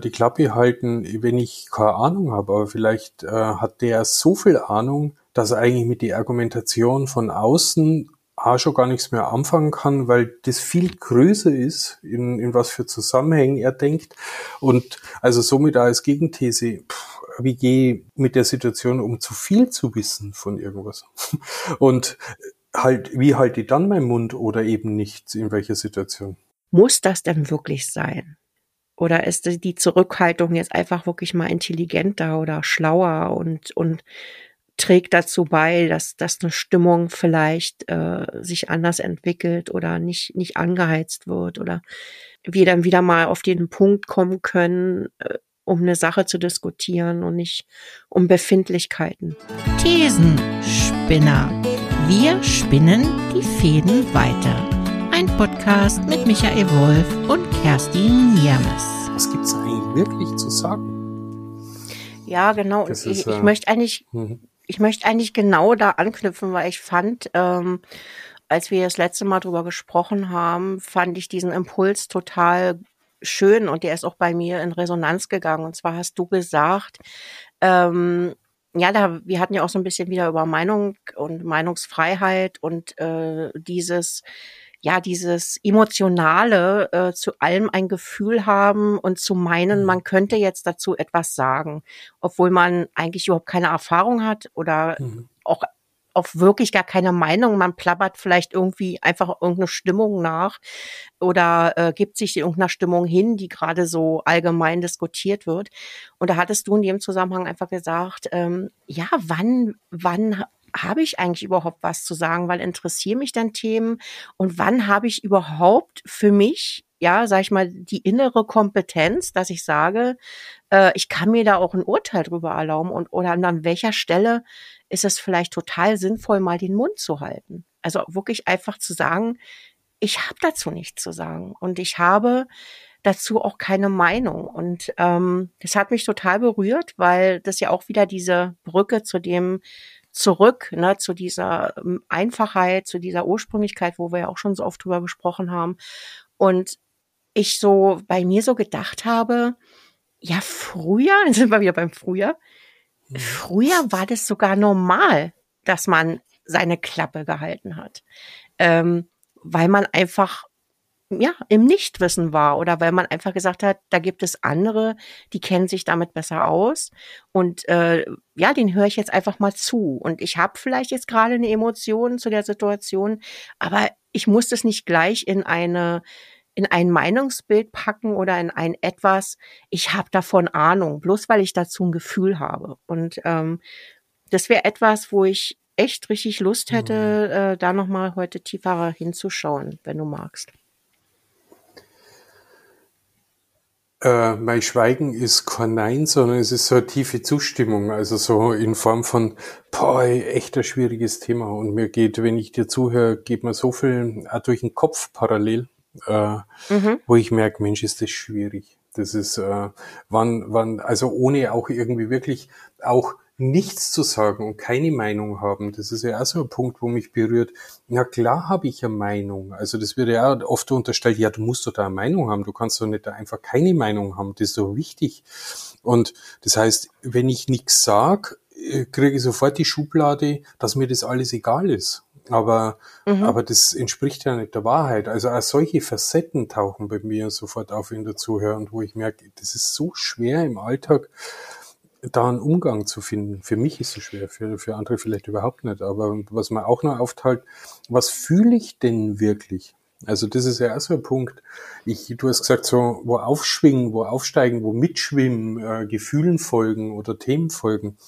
die Klappe halten, wenn ich keine Ahnung habe, aber vielleicht äh, hat der so viel Ahnung, dass er eigentlich mit der Argumentation von außen A schon gar nichts mehr anfangen kann, weil das viel größer ist, in, in was für Zusammenhängen er denkt. Und also somit als Gegenthese, pff, wie gehe mit der Situation um, zu viel zu wissen von irgendwas? Und halt, wie halte ich dann meinen Mund oder eben nicht, in welcher Situation? Muss das denn wirklich sein? Oder ist die Zurückhaltung jetzt einfach wirklich mal intelligenter oder schlauer und, und trägt dazu bei, dass, dass eine Stimmung vielleicht äh, sich anders entwickelt oder nicht, nicht angeheizt wird oder wir dann wieder mal auf den Punkt kommen können, äh, um eine Sache zu diskutieren und nicht um Befindlichkeiten. Thesenspinner. Wir spinnen die Fäden weiter. Ein Podcast mit Michael Wolf und Kerstin Niermes. Was gibt's eigentlich wirklich zu sagen? Ja, genau. Das ich, ist, äh, ich möchte eigentlich, Mhm. ich möchte eigentlich genau da anknüpfen, weil ich fand, ähm, als wir das letzte Mal drüber gesprochen haben, fand ich diesen Impuls total schön und der ist auch bei mir in Resonanz gegangen. Und zwar hast du gesagt, ähm, ja, da, wir hatten ja auch so ein bisschen wieder über Meinung und Meinungsfreiheit und äh, dieses, ja, dieses emotionale äh, zu allem ein Gefühl haben und zu meinen, man könnte jetzt dazu etwas sagen, obwohl man eigentlich überhaupt keine Erfahrung hat oder Mhm. auch auch wirklich gar keine Meinung. Man plappert vielleicht irgendwie einfach irgendeine Stimmung nach oder äh, gibt sich irgendeiner Stimmung hin, die gerade so allgemein diskutiert wird. Und da hattest du in dem Zusammenhang einfach gesagt, ähm, ja, wann, wann habe ich eigentlich überhaupt was zu sagen? Weil interessieren mich dann Themen und wann habe ich überhaupt für mich ja, sag ich mal, die innere Kompetenz, dass ich sage, äh, ich kann mir da auch ein Urteil drüber erlauben und oder an welcher Stelle ist es vielleicht total sinnvoll, mal den Mund zu halten. Also wirklich einfach zu sagen, ich habe dazu nichts zu sagen und ich habe dazu auch keine Meinung. Und ähm, das hat mich total berührt, weil das ja auch wieder diese Brücke zu dem zurück, ne, zu dieser ähm, Einfachheit, zu dieser Ursprünglichkeit, wo wir ja auch schon so oft drüber gesprochen haben. Und ich so bei mir so gedacht habe, ja, früher, dann sind wir wieder beim Früher, früher war das sogar normal, dass man seine Klappe gehalten hat. Ähm, weil man einfach ja, im Nichtwissen war oder weil man einfach gesagt hat, da gibt es andere, die kennen sich damit besser aus und äh, ja, den höre ich jetzt einfach mal zu und ich habe vielleicht jetzt gerade eine Emotion zu der Situation, aber ich muss das nicht gleich in eine in ein Meinungsbild packen oder in ein etwas, ich habe davon Ahnung, bloß weil ich dazu ein Gefühl habe. Und ähm, das wäre etwas, wo ich echt richtig Lust hätte, äh, da nochmal heute tiefer hinzuschauen, wenn du magst. Äh, mein Schweigen ist kein Nein, sondern es ist so eine tiefe Zustimmung, also so in Form von, boah, echt ein schwieriges Thema. Und mir geht, wenn ich dir zuhöre, geht mir so viel auch durch den Kopf parallel, äh, Mhm. wo ich merke, Mensch, ist das schwierig. Das ist, äh, wann, wann, also ohne auch irgendwie wirklich auch nichts zu sagen und keine Meinung haben, das ist ja auch so ein Punkt, wo mich berührt. Na klar habe ich eine Meinung. Also das wird ja oft unterstellt, ja, du musst doch da eine Meinung haben, du kannst doch nicht da einfach keine Meinung haben, das ist so wichtig. Und das heißt, wenn ich nichts sag, äh, kriege ich sofort die Schublade, dass mir das alles egal ist. Aber, Mhm. aber das entspricht ja nicht der Wahrheit. Also auch solche Facetten tauchen bei mir sofort auf in der Zuhör und wo ich merke, das ist so schwer im Alltag, da einen Umgang zu finden. Für mich ist es schwer, für, für andere vielleicht überhaupt nicht. Aber was mir auch noch aufteilt, was fühle ich denn wirklich? Also das ist ja auch so ein Punkt. Ich, du hast gesagt, so wo aufschwingen, wo aufsteigen, wo mitschwimmen, äh, Gefühlen folgen oder Themen folgen.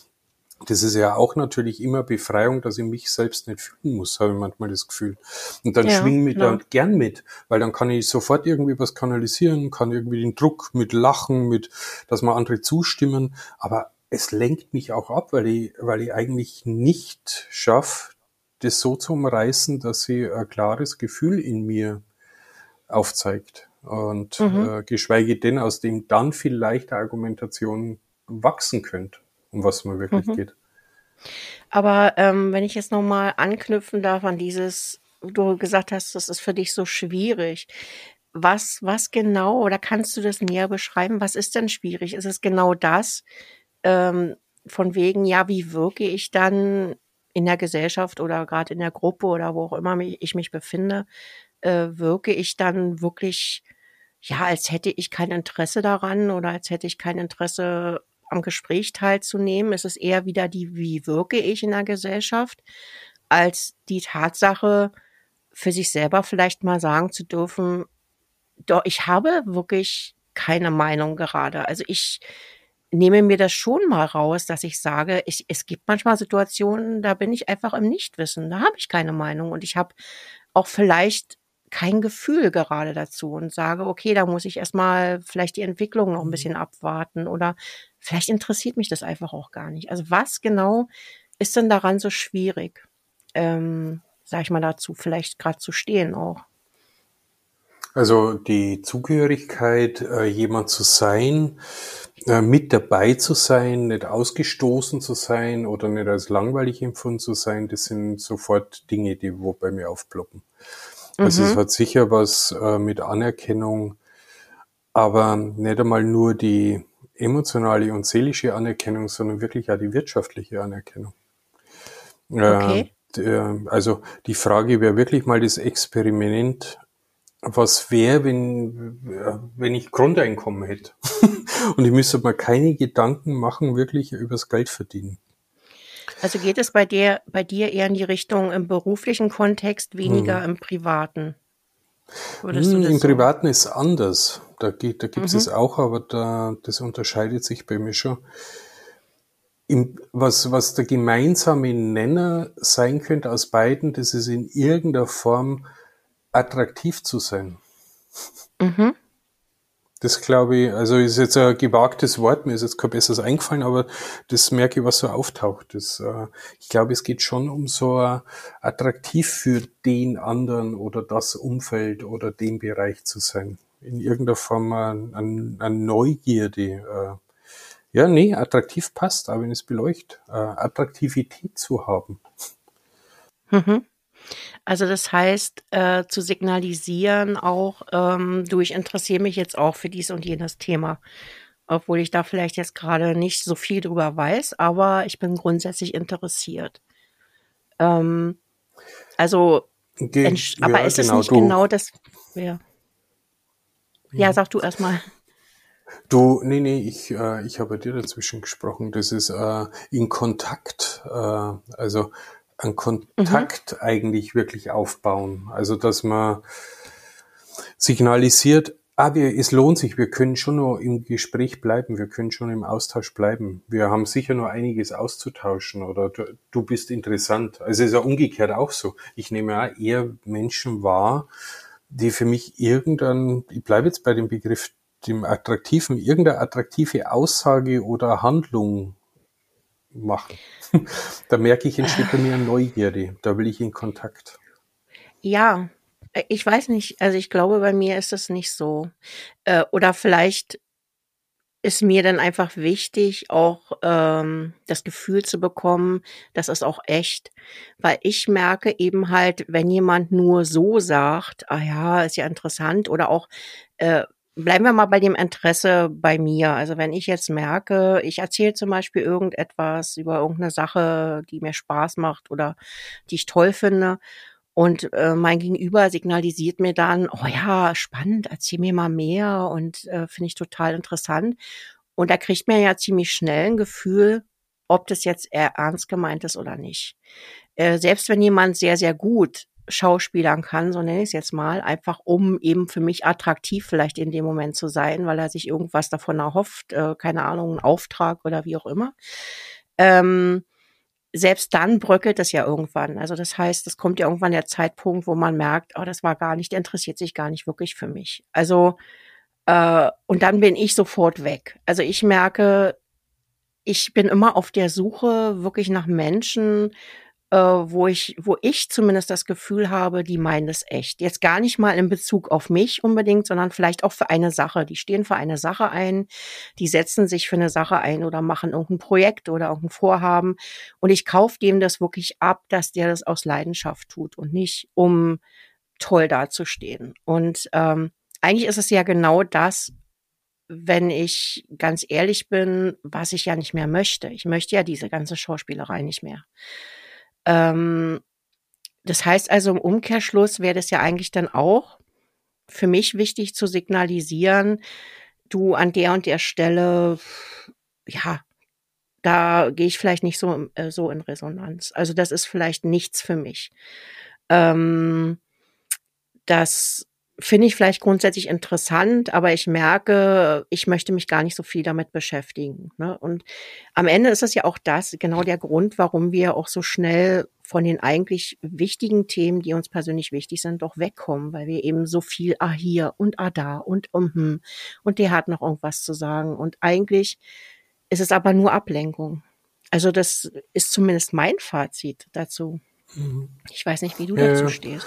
Das ist ja auch natürlich immer Befreiung, dass ich mich selbst nicht fühlen muss, habe ich manchmal das Gefühl. Und dann Ja, schwingen wir genau. da gern mit, weil dann kann ich sofort irgendwie was kanalisieren, kann irgendwie den Druck mit Lachen, mit, dass mal andere zustimmen. Aber es lenkt mich auch ab, weil ich, weil ich eigentlich nicht schaffe, das so zu umreißen, dass sie ein klares Gefühl in mir aufzeigt. Und Mhm. äh, geschweige denn, aus dem dann vielleicht Argumentation wachsen könnte, um was man wirklich Mhm. geht. Aber ähm, wenn ich jetzt nochmal anknüpfen darf an dieses, du gesagt hast, das ist für dich so schwierig. was, was genau, oder kannst du das näher beschreiben? Was ist denn schwierig? Ist es genau das, ähm, von wegen, ja, wie wirke ich dann in der Gesellschaft oder gerade in der Gruppe oder wo auch immer ich mich befinde, äh, wirke ich dann wirklich, ja, als hätte ich kein Interesse daran oder als hätte ich kein Interesse am Gespräch teilzunehmen. Es ist eher wieder die, wie wirke ich in der Gesellschaft, als die Tatsache, für sich selber vielleicht mal sagen zu dürfen, doch, ich habe wirklich keine Meinung gerade. Also ich nehme mir das schon mal raus, dass ich sage, ich, es gibt manchmal Situationen, da bin ich einfach im Nichtwissen, da habe ich keine Meinung und ich habe auch vielleicht kein Gefühl gerade dazu und sage, okay, da muss ich erstmal vielleicht die Entwicklung noch ein mhm. bisschen abwarten oder vielleicht interessiert mich das einfach auch gar nicht. Also was genau ist denn daran so schwierig, ähm, sag ich mal dazu, vielleicht gerade zu stehen auch? Also die Zugehörigkeit, äh, jemand zu sein, äh, mit dabei zu sein, nicht ausgestoßen zu sein oder nicht als langweilig empfunden zu sein, das sind sofort Dinge, die wo bei mir aufploppen. Mhm. Also es mhm. hat sicher was äh, mit Anerkennung, aber nicht einmal nur die emotionale und seelische Anerkennung, sondern wirklich auch die wirtschaftliche Anerkennung. Okay. also die Frage wäre wirklich mal das Experiment was wäre, wenn, wenn ich Grundeinkommen hätte und ich müsste mal keine Gedanken machen, wirklich übers Geld verdienen. Also geht es bei dir, bei dir eher in die Richtung im beruflichen Kontext, weniger hm. im privaten? Hm, Im so? Privaten ist anders. Da, geht, da gibt es mhm. es auch, aber da, das unterscheidet sich bei mir schon. Im, was, was der gemeinsame Nenner sein könnte aus beiden, das ist in irgendeiner Form attraktiv zu sein. Mhm. Das glaube ich, also ist jetzt ein gewagtes Wort, mir ist jetzt kein besseres eingefallen, aber das merke ich, was so auftaucht. Das, äh, ich glaube, es geht schon um so attraktiv für den anderen oder das Umfeld oder den Bereich zu sein. In irgendeiner Form an, an Neugierde. Äh, ja, nee, attraktiv passt, aber wenn es beleuchtet, äh, Attraktivität zu haben. Mhm. Also das heißt, äh, zu signalisieren auch, ähm, du, ich interessiere mich jetzt auch für dies und jenes Thema. Obwohl ich da vielleicht jetzt gerade nicht so viel drüber weiß, aber ich bin grundsätzlich interessiert. Ähm, also, Ge aber ja, ist genau, es nicht du. genau das? Ja. ja, sag du erstmal. Du, nee, nee, ich, äh, ich habe dir dazwischen gesprochen. Das ist äh, in Kontakt. Äh, also einen Kontakt mhm. eigentlich wirklich aufbauen. Also dass man signalisiert, ah, wir, es lohnt sich, wir können schon noch im Gespräch bleiben, wir können schon im Austausch bleiben. Wir haben sicher noch einiges auszutauschen oder du, du bist interessant. Also es ist ja umgekehrt auch so. Ich nehme auch eher Menschen wahr, die für mich irgendein, ich bleibe jetzt bei dem Begriff, dem attraktiven, irgendeine attraktive Aussage oder Handlung machen. da merke ich, entsteht bei mir Neugierde. Da will ich in Kontakt. Ja, ich weiß nicht. Also ich glaube, bei mir ist das nicht so. Äh, oder vielleicht ist mir dann einfach wichtig, auch ähm, das Gefühl zu bekommen, das ist auch echt. Weil ich merke eben halt, wenn jemand nur so sagt, ah ja, ist ja interessant, oder auch äh, Bleiben wir mal bei dem Interesse bei mir. Also wenn ich jetzt merke, ich erzähle zum Beispiel irgendetwas über irgendeine Sache, die mir Spaß macht oder die ich toll finde und äh, mein Gegenüber signalisiert mir dann, oh ja, spannend, erzähl mir mal mehr und äh, finde ich total interessant. Und da kriegt man ja ziemlich schnell ein Gefühl, ob das jetzt ernst gemeint ist oder nicht. Äh, selbst wenn jemand sehr, sehr gut schauspielern kann, so nenne ich es jetzt mal, einfach um eben für mich attraktiv vielleicht in dem Moment zu sein, weil er sich irgendwas davon erhofft, äh, keine Ahnung, einen Auftrag oder wie auch immer. Ähm, selbst dann bröckelt es ja irgendwann. Also das heißt, es kommt ja irgendwann der Zeitpunkt, wo man merkt, oh, das war gar nicht, der interessiert sich gar nicht wirklich für mich. Also äh, und dann bin ich sofort weg. Also ich merke, ich bin immer auf der Suche wirklich nach Menschen, äh, wo ich, wo ich zumindest das Gefühl habe, die meinen es echt. Jetzt gar nicht mal in Bezug auf mich unbedingt, sondern vielleicht auch für eine Sache. Die stehen für eine Sache ein, die setzen sich für eine Sache ein oder machen irgendein Projekt oder irgendein Vorhaben. Und ich kaufe dem das wirklich ab, dass der das aus Leidenschaft tut und nicht um toll dazustehen. Und ähm, eigentlich ist es ja genau das, wenn ich ganz ehrlich bin, was ich ja nicht mehr möchte. Ich möchte ja diese ganze Schauspielerei nicht mehr. Ähm, das heißt also im Umkehrschluss wäre das ja eigentlich dann auch für mich wichtig zu signalisieren, du an der und der Stelle, ja, da gehe ich vielleicht nicht so, äh, so in Resonanz. Also das ist vielleicht nichts für mich. Ähm, das finde ich vielleicht grundsätzlich interessant, aber ich merke, ich möchte mich gar nicht so viel damit beschäftigen. Ne? Und am Ende ist es ja auch das, genau der Grund, warum wir auch so schnell von den eigentlich wichtigen Themen, die uns persönlich wichtig sind, doch wegkommen, weil wir eben so viel, ah hier und ah da und um, hm, und der hat noch irgendwas zu sagen. Und eigentlich ist es aber nur Ablenkung. Also das ist zumindest mein Fazit dazu. Ich weiß nicht, wie du dazu äh, stehst.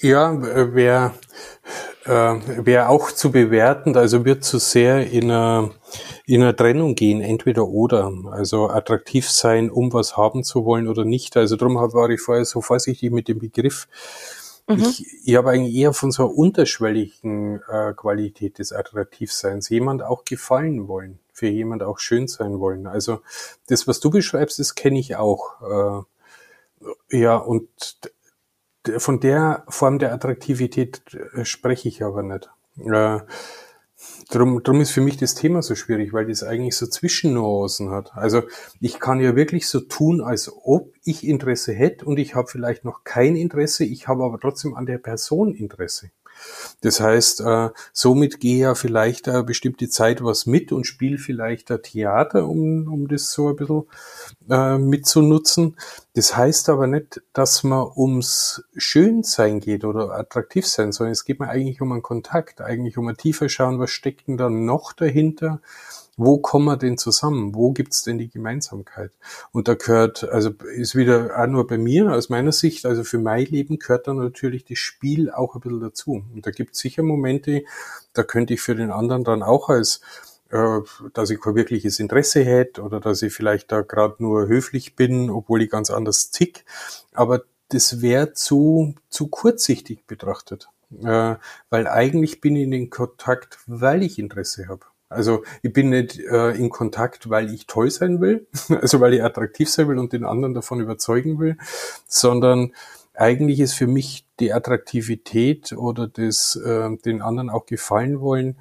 Ja, wäre äh, wär auch zu bewerten, also wird zu sehr in einer, in einer Trennung gehen, entweder oder. Also attraktiv sein, um was haben zu wollen oder nicht. Also darum war ich vorher so vorsichtig mit dem Begriff. Mhm. Ich, ich habe eigentlich eher von so einer unterschwelligen äh, Qualität des Attraktivseins jemand auch gefallen wollen, für jemand auch schön sein wollen. Also das, was du beschreibst, das kenne ich auch. Äh, ja, und von der Form der Attraktivität äh, spreche ich aber nicht. Äh, drum, drum ist für mich das Thema so schwierig, weil das eigentlich so Zwischennuancen hat. Also ich kann ja wirklich so tun, als ob ich Interesse hätte und ich habe vielleicht noch kein Interesse, ich habe aber trotzdem an der Person Interesse. Das heißt, äh, somit gehe ja vielleicht eine bestimmte Zeit was mit und spiele vielleicht ein Theater, um, um das so ein bisschen äh, mitzunutzen. Das heißt aber nicht, dass man ums Schönsein geht oder attraktiv sein, sondern es geht mir eigentlich um einen Kontakt, eigentlich um ein tiefer schauen, was steckt denn da noch dahinter wo kommen wir denn zusammen? Wo gibt's denn die Gemeinsamkeit? Und da gehört, also ist wieder auch nur bei mir aus meiner Sicht, also für mein Leben gehört dann natürlich das Spiel auch ein bisschen dazu. Und da gibt's sicher Momente, da könnte ich für den anderen dann auch als äh, dass ich kein wirkliches Interesse hätte oder dass ich vielleicht da gerade nur höflich bin, obwohl ich ganz anders tick. Aber das wäre zu, zu kurzsichtig betrachtet. Äh, weil eigentlich bin ich in den Kontakt, weil ich Interesse habe. Also ich bin nicht äh, in Kontakt, weil ich toll sein will, also weil ich attraktiv sein will und den anderen davon überzeugen will, sondern eigentlich ist für mich die Attraktivität oder das äh, den anderen auch gefallen wollen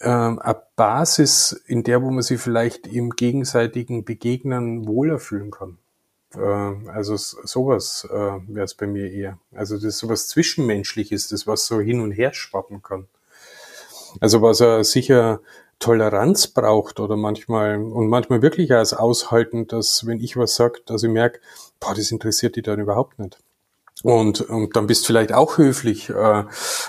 äh, eine Basis, in der wo man sich vielleicht im gegenseitigen Begegnen wohler fühlen kann. Äh, also sowas äh, wäre es bei mir eher. Also das ist sowas Zwischenmenschliches, das was so hin und her schwappen kann. Also was er sicher Toleranz braucht oder manchmal und manchmal wirklich als Aushalten, dass wenn ich was sage, dass ich merke, boah, das interessiert die dann überhaupt nicht. Und, und dann bist vielleicht auch höflich äh,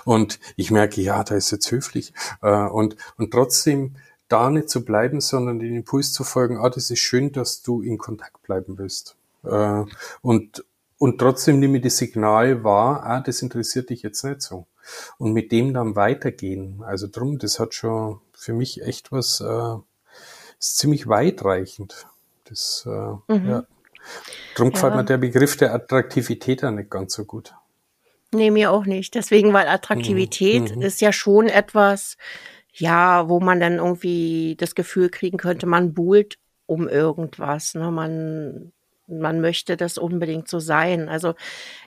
und ich merke, ja, da ist jetzt höflich äh, und, und trotzdem da nicht zu bleiben, sondern den Impuls zu folgen, ah, das ist schön, dass du in Kontakt bleiben willst. Äh, und, und trotzdem nehme ich das Signal wahr, ah, das interessiert dich jetzt nicht so und mit dem dann weitergehen. Also drum, das hat schon für mich echt was, äh, ist ziemlich weitreichend. Das, äh, mhm. ja. Drum gefällt mir der Begriff der Attraktivität ja nicht ganz so gut. Nee, mir auch nicht. Deswegen, weil Attraktivität mhm. ist ja schon etwas, ja, wo man dann irgendwie das Gefühl kriegen könnte, man buhlt um irgendwas. Ne? Man man möchte das unbedingt so sein. Also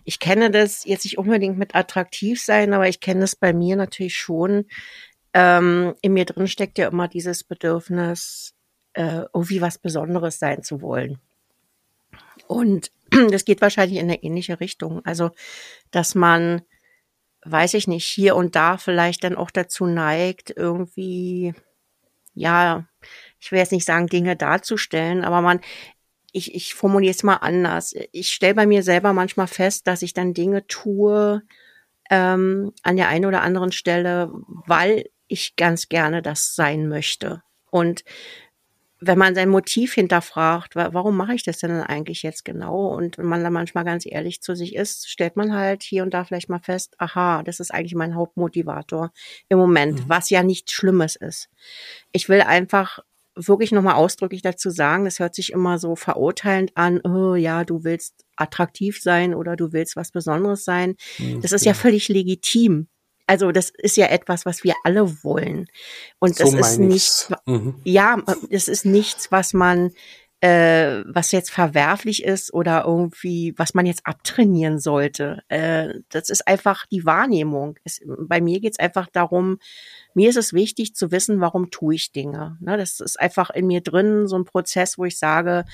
ich kenne das jetzt nicht unbedingt mit attraktiv sein, aber ich kenne es bei mir natürlich schon. Ähm, in mir drin steckt ja immer dieses Bedürfnis, äh, irgendwie was Besonderes sein zu wollen. Und das geht wahrscheinlich in eine ähnliche Richtung. Also, dass man, weiß ich nicht, hier und da vielleicht dann auch dazu neigt, irgendwie, ja, ich will jetzt nicht sagen, Dinge darzustellen, aber man, ich, ich formuliere es mal anders. Ich stelle bei mir selber manchmal fest, dass ich dann Dinge tue ähm, an der einen oder anderen Stelle, weil ich ganz gerne das sein möchte. Und wenn man sein Motiv hinterfragt, warum mache ich das denn eigentlich jetzt genau? Und wenn man dann manchmal ganz ehrlich zu sich ist, stellt man halt hier und da vielleicht mal fest, aha, das ist eigentlich mein Hauptmotivator im Moment, mhm. was ja nichts Schlimmes ist. Ich will einfach wirklich nochmal ausdrücklich dazu sagen, das hört sich immer so verurteilend an, oh ja, du willst attraktiv sein oder du willst was Besonderes sein. Mhm, das ist ja völlig legitim. Also das ist ja etwas, was wir alle wollen. Und So das ist nichts. Mhm. ja, das ist nichts, was man, äh, was jetzt verwerflich ist oder irgendwie, was man jetzt abtrainieren sollte. Äh, das ist einfach die Wahrnehmung. Es, bei mir geht's einfach darum, mir ist es wichtig zu wissen, warum tue ich Dinge. Ne, das ist einfach in mir drin so ein Prozess, wo ich sage,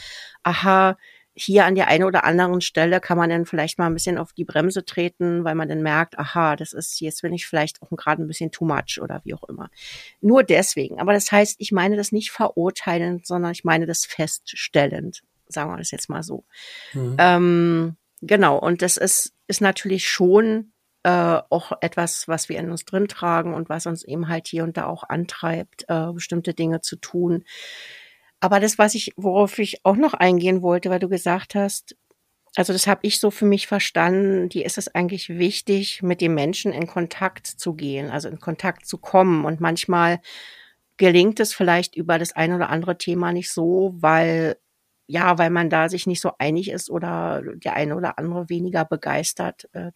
aha, hier an der einen oder anderen Stelle kann man dann vielleicht mal ein bisschen auf die Bremse treten, weil man dann merkt, aha, das ist jetzt bin ich vielleicht auch gerade ein bisschen too much oder wie auch immer. Nur deswegen. Aber das heißt, ich meine das nicht verurteilend, sondern ich meine das feststellend. Sagen wir das jetzt mal so. Mhm. Ähm, genau. Und das ist, ist natürlich schon äh, auch etwas, was wir in uns drin tragen und was uns eben halt hier und da auch antreibt, äh, bestimmte Dinge zu tun. Aber das, was ich, worauf ich auch noch eingehen wollte, weil du gesagt hast, also das habe ich so für mich verstanden, die ist es eigentlich wichtig, mit dem Menschen in Kontakt zu gehen, also in Kontakt zu kommen. Und manchmal gelingt es vielleicht über das ein oder andere Thema nicht so, weil ja, weil man da sich nicht so einig ist oder der eine oder andere weniger begeistert äh,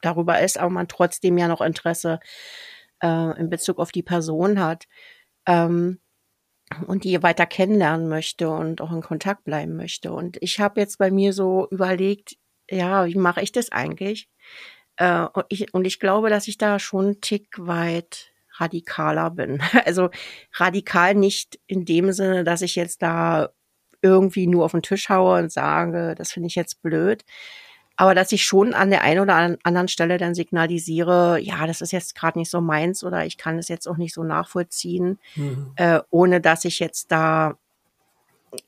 darüber ist, aber man trotzdem ja noch Interesse äh, in Bezug auf die Person hat. Ähm, und die weiter kennenlernen möchte und auch in Kontakt bleiben möchte. Und ich habe jetzt bei mir so überlegt, ja, wie mache ich das eigentlich? Äh, und, ich, und ich glaube, dass ich da schon einen Tick weit radikaler bin. Also radikal nicht in dem Sinne, dass ich jetzt da irgendwie nur auf den Tisch haue und sage, das finde ich jetzt blöd, aber dass ich schon an der einen oder anderen Stelle dann signalisiere, ja, das ist jetzt gerade nicht so meins oder ich kann es jetzt auch nicht so nachvollziehen, Mhm. äh, ohne dass ich jetzt da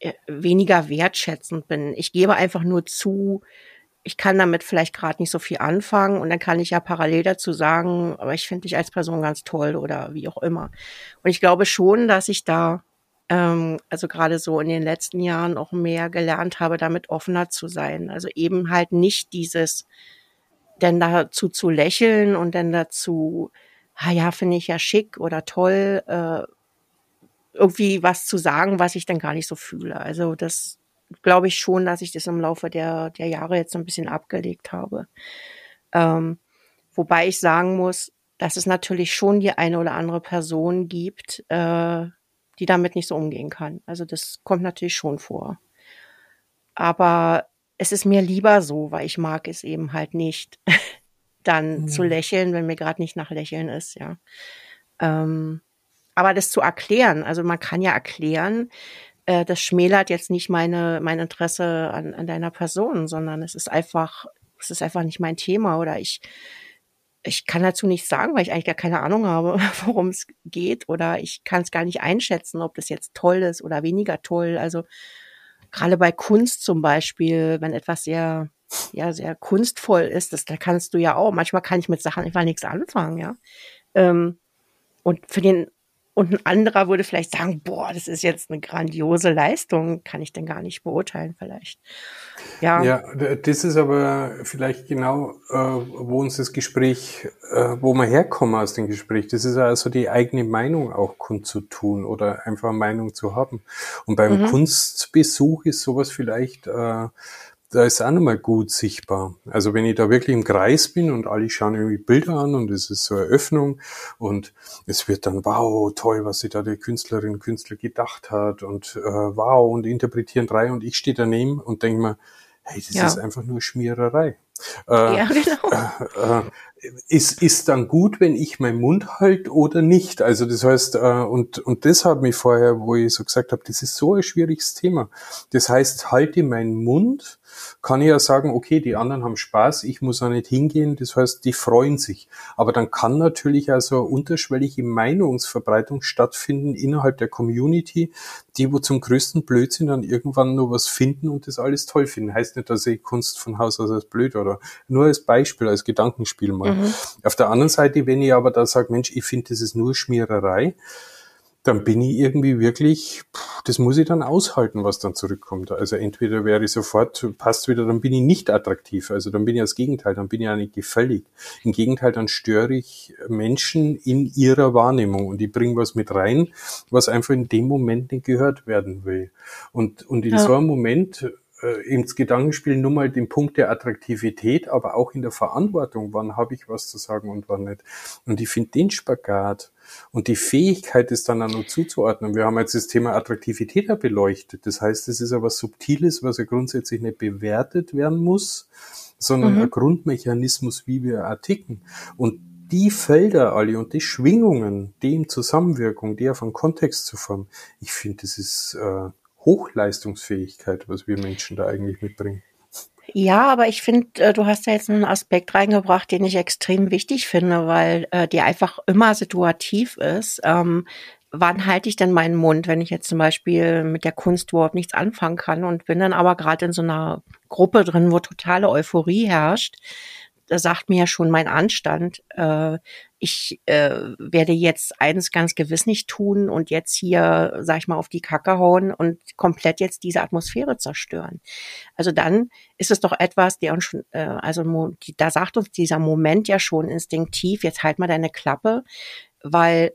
äh, weniger wertschätzend bin. Ich gebe einfach nur zu, ich kann damit vielleicht gerade nicht so viel anfangen und dann kann ich ja parallel dazu sagen, aber ich finde dich als Person ganz toll oder wie auch immer. Und ich glaube schon, dass ich da ähm, also gerade so in den letzten Jahren auch mehr gelernt habe, damit offener zu sein. Also eben halt nicht dieses denn dazu zu lächeln und dann dazu, ah ja, finde ich ja schick oder toll, äh, irgendwie was zu sagen, was ich dann gar nicht so fühle. Also das glaube ich schon, dass ich das im Laufe der, der Jahre jetzt so ein bisschen abgelegt habe. Ähm, wobei ich sagen muss, dass es natürlich schon die eine oder andere Person gibt, äh, die damit nicht so umgehen kann. Also das kommt natürlich schon vor. Aber es ist mir lieber so, weil ich mag es eben halt nicht, dann Ja. zu lächeln, wenn mir gerade nicht nach Lächeln ist, ja. Ähm, aber das zu erklären, also man kann ja erklären, äh, das schmälert jetzt nicht meine mein Interesse an, an deiner Person, sondern es ist einfach, es ist einfach nicht mein Thema oder ich ich kann dazu nichts sagen, weil ich eigentlich gar keine Ahnung habe, worum es geht oder ich kann es gar nicht einschätzen, ob das jetzt toll ist oder weniger toll. Also gerade bei Kunst zum Beispiel, wenn etwas sehr ja sehr kunstvoll ist, das da kannst du ja auch. Manchmal kann ich mit Sachen einfach nichts anfangen, ja. Ähm, und für den und ein anderer würde vielleicht sagen, boah, das ist jetzt eine grandiose Leistung, kann ich denn gar nicht beurteilen vielleicht. Ja, Ja, das ist aber vielleicht genau, äh, wo uns das Gespräch, äh, wo wir herkommen aus dem Gespräch. Das ist also die eigene Meinung auch kundzutun oder einfach Meinung zu haben. Und beim Mhm. Kunstbesuch ist sowas vielleicht, äh, da ist auch nochmal gut sichtbar. Also wenn ich da wirklich im Kreis bin und alle schauen irgendwie Bilder an und es ist so eine Öffnung und es wird dann, wow, toll, was sich da die Künstlerin, Künstler gedacht hat und äh, wow, und interpretieren drei und ich stehe daneben und denke mir, hey, das Ja. ist einfach nur Schmiererei. Äh, ja, genau. äh, ist, ist dann gut, wenn ich meinen Mund halt oder nicht? Also das heißt, äh, und, und das hat mich vorher, wo ich so gesagt habe, das ist so ein schwieriges Thema. Das heißt, halte meinen Mund, kann ich ja sagen, okay, die anderen haben Spaß, ich muss auch nicht hingehen, das heißt, die freuen sich. Aber dann kann natürlich also eine unterschwellige Meinungsverbreitung stattfinden innerhalb der Community, die wo zum größten Blödsinn dann irgendwann nur was finden und das alles toll finden. Heißt nicht, dass ich Kunst von Haus aus als blöd oder nur als Beispiel, als Gedankenspiel mal. Mhm. Auf der anderen Seite, wenn ich aber da sage, Mensch, ich finde, das ist nur Schmiererei, dann bin ich irgendwie wirklich, pff, das muss ich dann aushalten, was dann zurückkommt. Also entweder wäre ich sofort, passt wieder, dann bin ich nicht attraktiv. Also dann bin ich das Gegenteil, dann bin ich auch nicht gefällig. Im Gegenteil, dann störe ich Menschen in ihrer Wahrnehmung und ich bringe was mit rein, was einfach in dem Moment nicht gehört werden will. Und, und in Ja. so einem Moment äh, ins Gedankenspiel nur mal den Punkt der Attraktivität, aber auch in der Verantwortung, wann habe ich was zu sagen und wann nicht. Und ich finde den Spagat und die Fähigkeit, es dann auch noch zuzuordnen. Wir haben jetzt das Thema Attraktivität ja beleuchtet. Das heißt, es ist aber Subtiles, was ja grundsätzlich nicht bewertet werden muss, sondern mhm. ein Grundmechanismus, wie wir artikeln. Und die Felder alle und die Schwingungen, die in Zusammenwirkung, die auf einen Kontext zu formen, ich finde, das ist äh, Hochleistungsfähigkeit, was wir Menschen da eigentlich mitbringen. Ja, aber ich finde, äh, du hast da jetzt einen Aspekt reingebracht, den ich extrem wichtig finde, weil äh, der einfach immer situativ ist. Ähm, wann halte ich denn meinen Mund, wenn ich jetzt zum Beispiel mit der Kunst überhaupt nichts anfangen kann und bin dann aber gerade in so einer Gruppe drin, wo totale Euphorie herrscht? Da sagt mir ja schon mein Anstand, äh, ich äh, werde jetzt eines ganz gewiss nicht tun und jetzt hier, sag ich mal, auf die Kacke hauen und komplett jetzt diese Atmosphäre zerstören. Also dann ist es doch etwas, der uns schon, äh, also da sagt uns dieser Moment ja schon instinktiv, jetzt halt mal deine Klappe, weil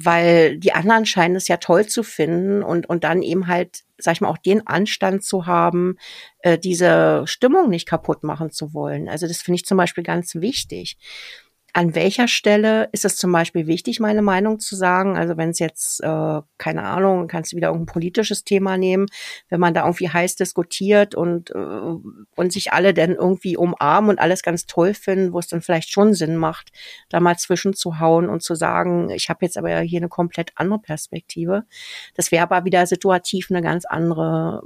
weil die anderen scheinen es ja toll zu finden und, und dann eben halt, sag ich mal, auch den Anstand zu haben, äh, diese Stimmung nicht kaputt machen zu wollen. Also das finde ich zum Beispiel ganz wichtig an welcher Stelle ist es zum Beispiel wichtig, meine Meinung zu sagen? Also wenn es jetzt, äh, keine Ahnung, kannst du wieder irgendein politisches Thema nehmen, wenn man da irgendwie heiß diskutiert und, äh, und sich alle dann irgendwie umarmen und alles ganz toll finden, wo es dann vielleicht schon Sinn macht, da mal zwischenzuhauen und zu sagen, ich habe jetzt aber hier eine komplett andere Perspektive. Das wäre aber wieder situativ eine ganz andere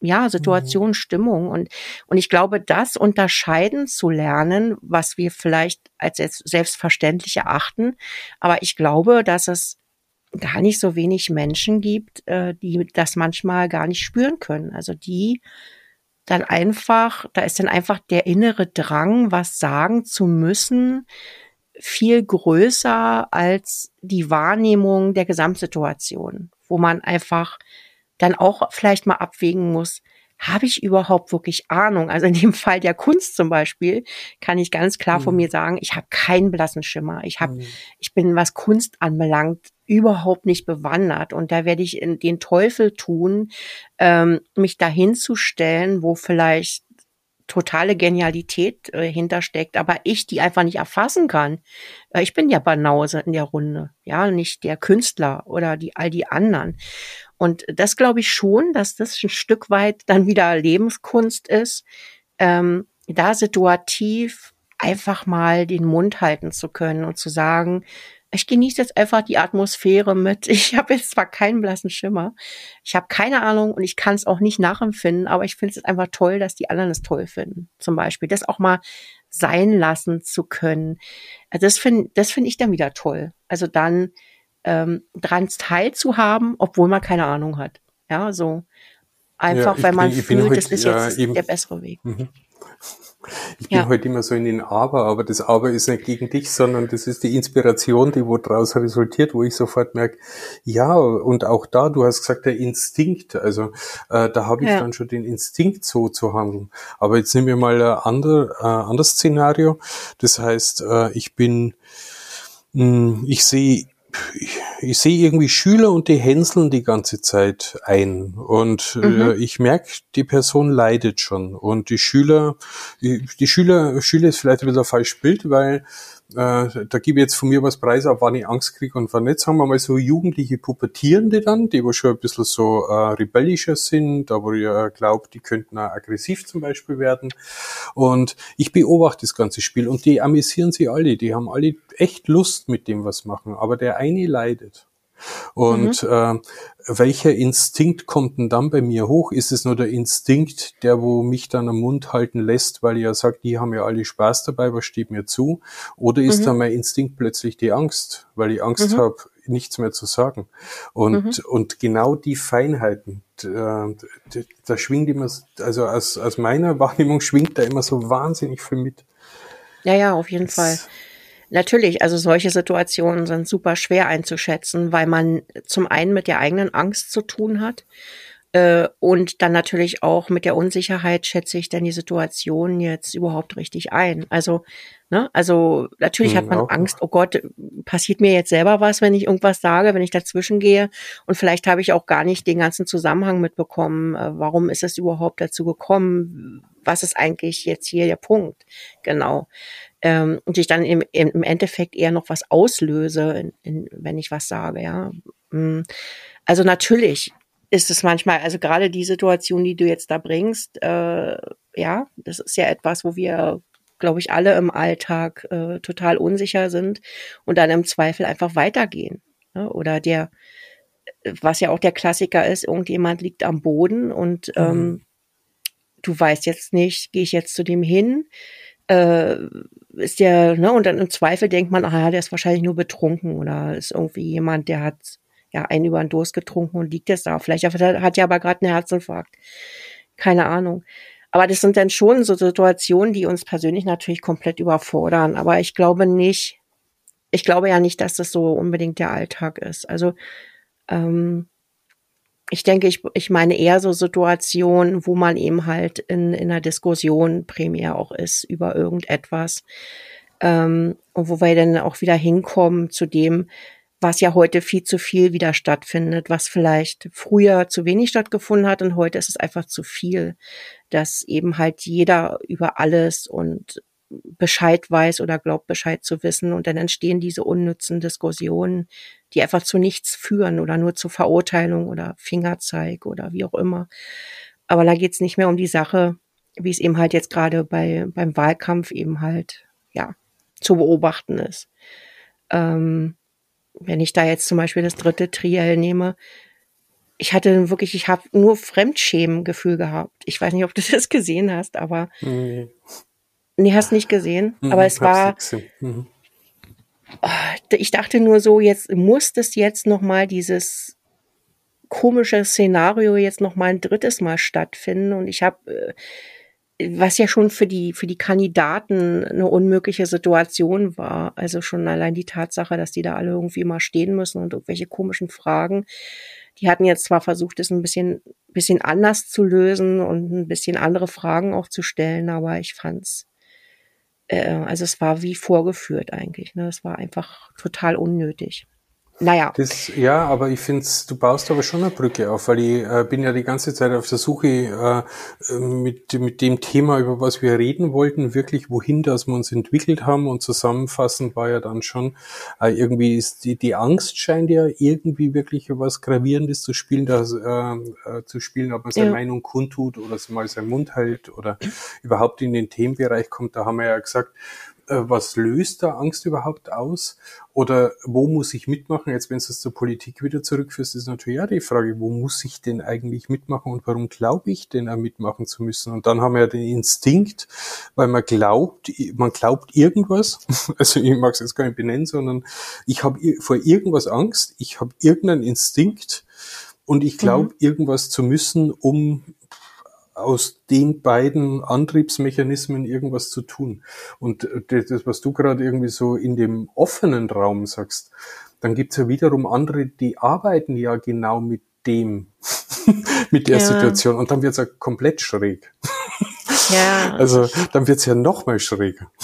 ja, Situation, mhm. Stimmung. Und, und ich glaube, das unterscheiden zu lernen, was wir vielleicht als selbstverständlich erachten. Aber ich glaube, dass es gar nicht so wenig Menschen gibt, äh, die das manchmal gar nicht spüren können. Also die dann einfach, da ist dann einfach der innere Drang, was sagen zu müssen, viel größer als die Wahrnehmung der Gesamtsituation, wo man einfach dann auch vielleicht mal abwägen muss, habe ich überhaupt wirklich Ahnung? Also in dem Fall der Kunst zum Beispiel kann ich ganz klar mhm. von mir sagen, ich habe keinen blassen Schimmer. Ich habe, mhm. ich bin, was Kunst anbelangt, überhaupt nicht bewandert. Und da werde ich in den Teufel tun, ähm, mich dahin zu stellen, wo vielleicht totale Genialität äh, hintersteckt, aber ich die einfach nicht erfassen kann. Äh, ich bin ja Banause in der Runde, ja, nicht der Künstler oder die all die anderen. Und das glaube ich schon, dass das ein Stück weit dann wieder Lebenskunst ist, ähm, da situativ einfach mal den Mund halten zu können und zu sagen, ich genieße jetzt einfach die Atmosphäre mit. Ich habe jetzt zwar keinen blassen Schimmer, ich habe keine Ahnung und ich kann es auch nicht nachempfinden, aber ich finde es einfach toll, dass die anderen es toll finden. Zum Beispiel das auch mal sein lassen zu können. Also das finde das finde ich dann wieder toll. Also dann ähm, dran teilzuhaben, obwohl man keine Ahnung hat. Ja, so einfach, ja, weil man bin, fühlt, das ist jetzt ja, der bessere Weg. Mhm. Ich bin ja. heute immer so in den Aber, aber das Aber ist nicht gegen dich, sondern das ist die Inspiration, die wo daraus resultiert, wo ich sofort merke, ja, und auch da, du hast gesagt, der Instinkt, also äh, da habe ich ja. dann schon den Instinkt so zu handeln. Aber jetzt nehmen wir mal ein ander, äh, anderes Szenario. Das heißt, äh, ich bin, mh, hm, ich sehe ich, sehe irgendwie Schüler und die hänseln die ganze Zeit ein. Und äh, mhm. äh, ich merke, die Person leidet schon. Und die Schüler, die, die Schüler, Schüler ist vielleicht ein bisschen ein falsches Bild, weil äh, da gebe ich jetzt von mir was preis ab, wann ich Angst kriege und wann nicht. Sagen wir mal so jugendliche Pubertierende dann, die wo schon ein bisschen so äh, rebellischer sind, da wo ich äh, die könnten auch aggressiv zum Beispiel werden. Und ich beobachte das ganze Spiel und die amüsieren sich alle, die haben alle echt Lust mit dem, was machen, aber der eine leidet. Und mhm. äh, welcher Instinkt kommt denn dann bei mir hoch? Ist es nur der Instinkt, der wo mich dann am Mund halten lässt, weil ich ja sage, die haben ja alle Spaß dabei, was steht mir zu? Oder ist mhm. dann mein Instinkt plötzlich die Angst, weil ich Angst mhm. habe, nichts mehr zu sagen? Und, mhm. und genau die Feinheiten, da, da schwingt immer, also aus, aus meiner Wahrnehmung schwingt da immer so wahnsinnig viel mit. Ja, ja, auf jeden Fall. Natürlich, also solche Situationen sind super schwer einzuschätzen, weil man zum einen mit der eigenen Angst zu tun hat. Äh, und dann natürlich auch mit der Unsicherheit schätze ich denn die Situation jetzt überhaupt richtig ein. Also, ne, also natürlich hm, hat man. Angst, oh Gott, passiert mir jetzt selber was, wenn ich irgendwas sage, wenn ich dazwischen gehe. Und vielleicht habe ich auch gar nicht den ganzen Zusammenhang mitbekommen. Äh, warum ist es überhaupt dazu gekommen? Was ist eigentlich jetzt hier der Punkt? Genau ähm, und ich dann im, im Endeffekt eher noch was auslöse, in, in, wenn ich was sage, ja. Mm. Also natürlich ist es manchmal, also gerade die Situation, die du jetzt da bringst, äh, ja, das ist ja etwas, wo wir, glaube ich, alle im Alltag äh, total unsicher sind und dann im Zweifel einfach weitergehen. Ne? Oder der, was ja auch der Klassiker ist, irgendjemand liegt am Boden und mhm. ähm, du weißt jetzt nicht, gehe ich jetzt zu dem hin, äh, ist der, ne, und dann im Zweifel denkt man, ah, der ist wahrscheinlich nur betrunken oder ist irgendwie jemand, der hat ja einen über den Durst getrunken und liegt jetzt da. Vielleicht hat er aber gerade einen Herzinfarkt. Keine Ahnung. Aber das sind dann schon so Situationen, die uns persönlich natürlich komplett überfordern. Aber ich glaube nicht, ich glaube ja nicht, dass das so unbedingt der Alltag ist. Also ähm, ich denke, ich, ich meine eher so Situationen, wo man eben halt in, in einer Diskussion primär auch ist über irgendetwas. Ähm, und wo wir dann auch wieder hinkommen zu dem, was ja heute viel zu viel wieder stattfindet, was vielleicht früher zu wenig stattgefunden hat und heute ist es einfach zu viel, dass eben halt jeder über alles und Bescheid weiß oder glaubt Bescheid zu wissen und dann entstehen diese unnützen Diskussionen, die einfach zu nichts führen oder nur zu Verurteilung oder Fingerzeig oder wie auch immer. Aber da geht's nicht mehr um die Sache, wie es eben halt jetzt gerade bei beim Wahlkampf eben halt ja zu beobachten ist. Ähm, wenn ich da jetzt zum Beispiel das dritte Triell nehme, ich hatte wirklich, ich habe nur Fremdschämen-Gefühl gehabt. Ich weiß nicht, ob du das gesehen hast, aber nee. Nee, hast nicht gesehen, mhm, aber es war. Mhm. Ah, ich dachte nur so, jetzt muss das jetzt noch mal dieses komische Szenario jetzt noch mal ein drittes Mal stattfinden und ich habe äh, was ja schon für die für die Kandidaten eine unmögliche Situation war. Also schon allein die Tatsache, dass die da alle irgendwie mal stehen müssen und irgendwelche komischen Fragen. Die hatten jetzt zwar versucht, es ein bisschen bisschen anders zu lösen und ein bisschen andere Fragen auch zu stellen, aber ich fand's äh, also es war wie vorgeführt eigentlich. Ne? Es war einfach total unnötig. Naja. Das, ja, aber ich finde, du baust aber schon eine Brücke auf, weil ich äh, bin ja die ganze Zeit auf der Suche äh, mit, mit dem Thema, über was wir reden wollten, wirklich wohin das wir uns entwickelt haben und zusammenfassend war ja dann schon, äh, irgendwie ist die, die Angst scheint ja irgendwie wirklich was Gravierendes zu spielen, das, äh, äh, zu spielen, ob man seine ja. Meinung kundtut oder mal seinen Mund hält oder überhaupt in den Themenbereich kommt. Da haben wir ja gesagt, was löst da Angst überhaupt aus? Oder wo muss ich mitmachen? Jetzt, wenn du es zur Politik wieder zurückführst, ist natürlich ja die Frage, wo muss ich denn eigentlich mitmachen und warum glaube ich denn auch mitmachen zu müssen? Und dann haben wir ja den Instinkt, weil man glaubt, man glaubt irgendwas, also ich mag es jetzt gar nicht benennen, sondern ich habe vor irgendwas Angst, ich habe irgendeinen Instinkt und ich glaube, mhm. irgendwas zu müssen, um aus den beiden Antriebsmechanismen irgendwas zu tun. Und äh, das, was du gerade irgendwie so in dem offenen Raum sagst, dann gibt's ja wiederum andere, die arbeiten ja genau mit dem, mit der ja. Situation. Und dann wird's ja komplett schräg. Ja. Also dann wird's ja noch mal schräger.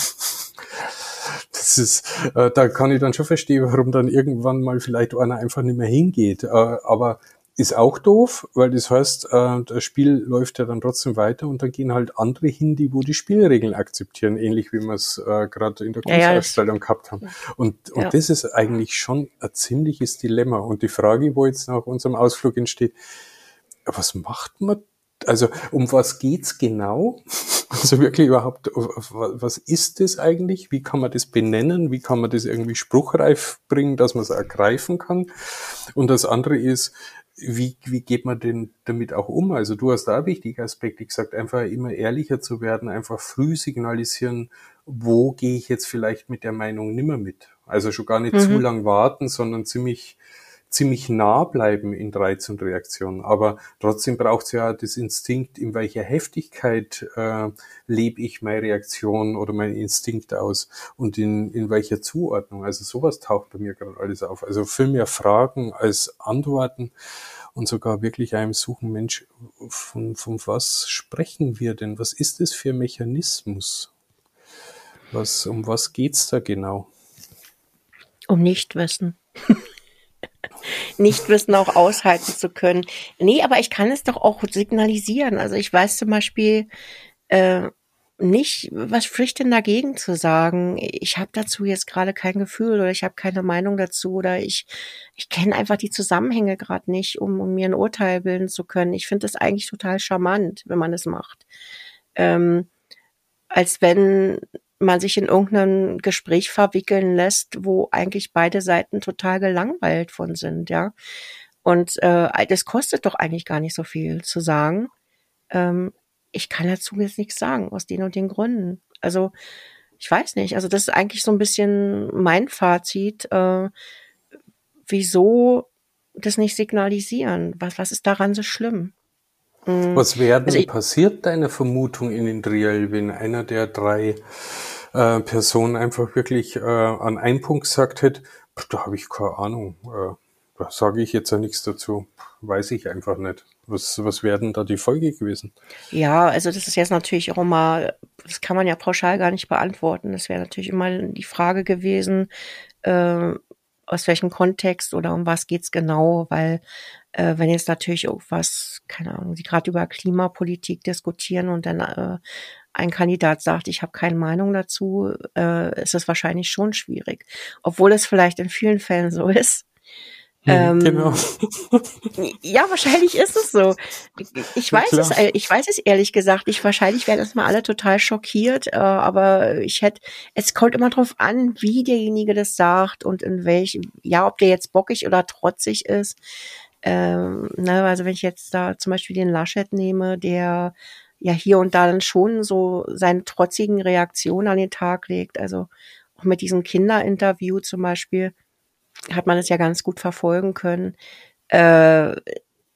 Das ist, äh, da kann ich dann schon verstehen, warum dann irgendwann mal vielleicht einer einfach nicht mehr hingeht. Äh, aber ist auch doof, weil das heißt, äh, das Spiel läuft ja dann trotzdem weiter und dann gehen halt andere hin, die wo die Spielregeln akzeptieren, ähnlich wie wir es äh, gerade in der Kunstausstellung ja, gehabt haben. Und, und ja. das ist eigentlich schon ein ziemliches Dilemma. Und die Frage, wo jetzt nach unserem Ausflug entsteht, was macht man? Also um was geht's genau? Also wirklich überhaupt, was ist das eigentlich? Wie kann man das benennen? Wie kann man das irgendwie spruchreif bringen, dass man es ergreifen kann? Und das andere ist, wie, wie geht man denn damit auch um? Also du hast da einen wichtigen Aspekt, ich gesagt, einfach immer ehrlicher zu werden, einfach früh signalisieren, wo gehe ich jetzt vielleicht mit der Meinung nimmer mit. Also schon gar nicht mhm. zu lang warten, sondern ziemlich ziemlich nah bleiben in Reiz und Reaktion. Aber trotzdem braucht es ja das Instinkt, in welcher Heftigkeit äh, lebe ich meine Reaktion oder mein Instinkt aus und in, in welcher Zuordnung. Also sowas taucht bei mir gerade alles auf. Also viel mehr Fragen als Antworten. und sogar wirklich einem suchen, Mensch, von, von was sprechen wir denn? Was ist das für Mechanismus? Was, um was geht's da genau? Um Nichtwissen. Nichtwissen auch aushalten zu können. Nee, aber ich kann es doch auch signalisieren. Also ich weiß zum Beispiel, äh, nicht, was spricht denn dagegen zu sagen, ich habe dazu jetzt gerade kein Gefühl oder ich habe keine Meinung dazu oder ich, ich kenne einfach die Zusammenhänge gerade nicht, um, um mir ein Urteil bilden zu können. Ich finde das eigentlich total charmant, wenn man das macht. Ähm, als wenn man sich in irgendein Gespräch verwickeln lässt, wo eigentlich beide Seiten total gelangweilt von sind, ja. Und äh, das kostet doch eigentlich gar nicht so viel zu sagen. Ähm, ich kann dazu jetzt nichts sagen, aus den und den Gründen. Also, ich weiß nicht. Also, das ist eigentlich so ein bisschen mein Fazit. Äh, wieso das nicht signalisieren? Was, was ist daran so schlimm? Mhm. Was werden also passiert, deine Vermutung in den Triell, wenn einer der drei äh, Personen einfach wirklich äh, an einen Punkt gesagt hätte, da habe ich keine Ahnung, äh, da sage ich jetzt ja nichts dazu, weiß ich einfach nicht. Was, was werden da die Folge gewesen? Ja, also das ist jetzt natürlich auch immer, das kann man ja pauschal gar nicht beantworten. Das wäre natürlich immer die Frage gewesen, äh, aus welchem Kontext oder um was geht's genau, weil äh, wenn jetzt natürlich irgendwas, keine Ahnung, sie gerade über Klimapolitik diskutieren und dann äh, ein Kandidat sagt, ich habe keine Meinung dazu, äh, ist es wahrscheinlich schon schwierig. Obwohl es vielleicht in vielen Fällen so ist. Mhm, ähm, genau. ja, wahrscheinlich ist es so. Ich weiß es, ich weiß es ehrlich gesagt. Ich wahrscheinlich werden das mal alle total schockiert, äh, aber ich hätte, es kommt immer drauf an, wie derjenige das sagt und in welchem, ja, ob der jetzt bockig oder trotzig ist. Ähm, ne, also wenn ich jetzt da zum Beispiel den Laschet nehme, der ja hier und da dann schon so seine trotzigen Reaktionen an den Tag legt. Also auch mit diesem Kinderinterview zum Beispiel hat man es ja ganz gut verfolgen können. Äh,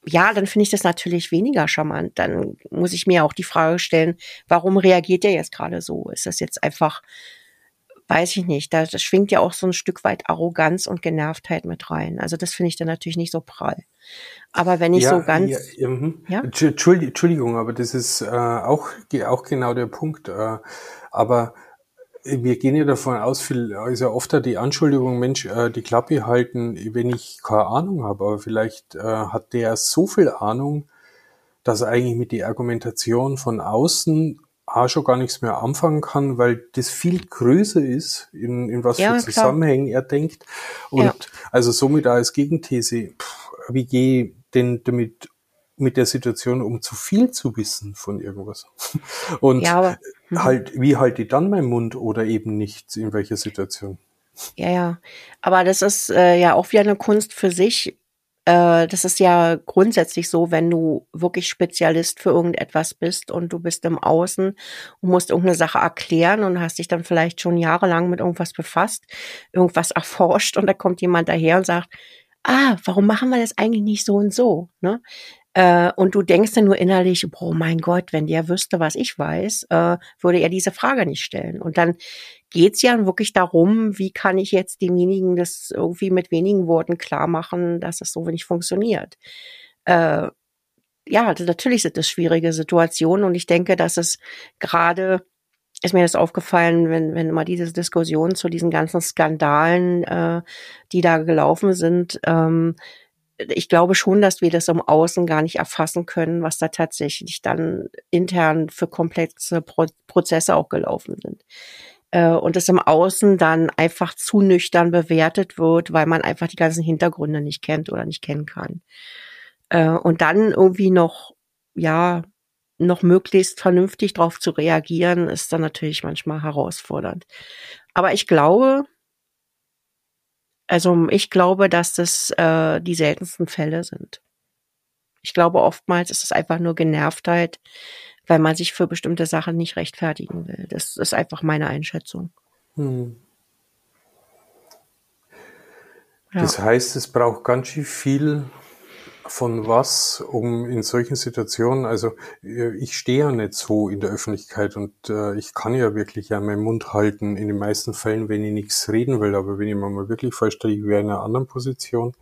ja, dann finde ich das natürlich weniger charmant. Dann muss ich mir auch die Frage stellen, warum reagiert er jetzt gerade so? Ist das jetzt einfach, weiß ich nicht, da das schwingt ja auch so ein Stück weit Arroganz und Genervtheit mit rein. Also das finde ich dann natürlich nicht so prall. Aber wenn ich ja, so ganz. Ja, ja, mhm. ja? Entschuldigung, aber das ist äh, auch, auch genau der Punkt. Äh, aber wir gehen ja davon aus, viel, also oft die Anschuldigung, Mensch, äh, die Klappe halten, wenn ich keine Ahnung habe, aber vielleicht äh, hat der so viel Ahnung, dass er eigentlich mit der Argumentation von außen auch schon gar nichts mehr anfangen kann, weil das viel größer ist, in, in was ja, für Zusammenhängen er denkt. Und ja. also somit als Gegenthese, pff, wie gehe denn damit mit der Situation, um zu viel zu wissen von irgendwas. Und ja, aber, mhm. halt, wie halte ich dann meinen Mund oder eben nicht, in welcher Situation? Ja, ja. Aber das ist äh, ja auch wieder eine Kunst für sich. Äh, das ist ja grundsätzlich so, wenn du wirklich Spezialist für irgendetwas bist und du bist im Außen und musst irgendeine Sache erklären und hast dich dann vielleicht schon jahrelang mit irgendwas befasst, irgendwas erforscht und da kommt jemand daher und sagt, ah, warum machen wir das eigentlich nicht so und so? Ne? Äh, und du denkst dann nur innerlich, oh mein Gott, wenn der wüsste, was ich weiß, äh, würde er diese Frage nicht stellen. Und dann geht's ja wirklich darum, wie kann ich jetzt demjenigen das irgendwie mit wenigen Worten klar machen, dass es so nicht funktioniert. Äh, ja, natürlich sind das schwierige Situationen und ich denke, dass es gerade ist mir das aufgefallen, wenn, wenn immer diese Diskussion zu diesen ganzen Skandalen, äh, die da gelaufen sind, ähm, ich glaube schon, dass wir das im Außen gar nicht erfassen können, was da tatsächlich dann intern für komplexe Pro Prozesse auch gelaufen sind. Äh, und es im Außen dann einfach zu nüchtern bewertet wird, weil man einfach die ganzen Hintergründe nicht kennt oder nicht kennen kann. Äh, und dann irgendwie noch, ja, noch möglichst vernünftig darauf zu reagieren, ist dann natürlich manchmal herausfordernd. Aber ich glaube, also ich glaube, dass das äh, die seltensten Fälle sind. Ich glaube, oftmals ist es einfach nur Genervtheit, weil man sich für bestimmte Sachen nicht rechtfertigen will. Das ist einfach meine Einschätzung. Hm. Ja. Das heißt, es braucht ganz schön viel von was, um in solchen Situationen, also äh, ich stehe ja nicht so in der Öffentlichkeit und äh, ich kann ja wirklich ja meinen Mund halten in den meisten Fällen, wenn ich nichts reden will, aber wenn ich mir mal wirklich vorstelle, ich wäre in einer anderen Position,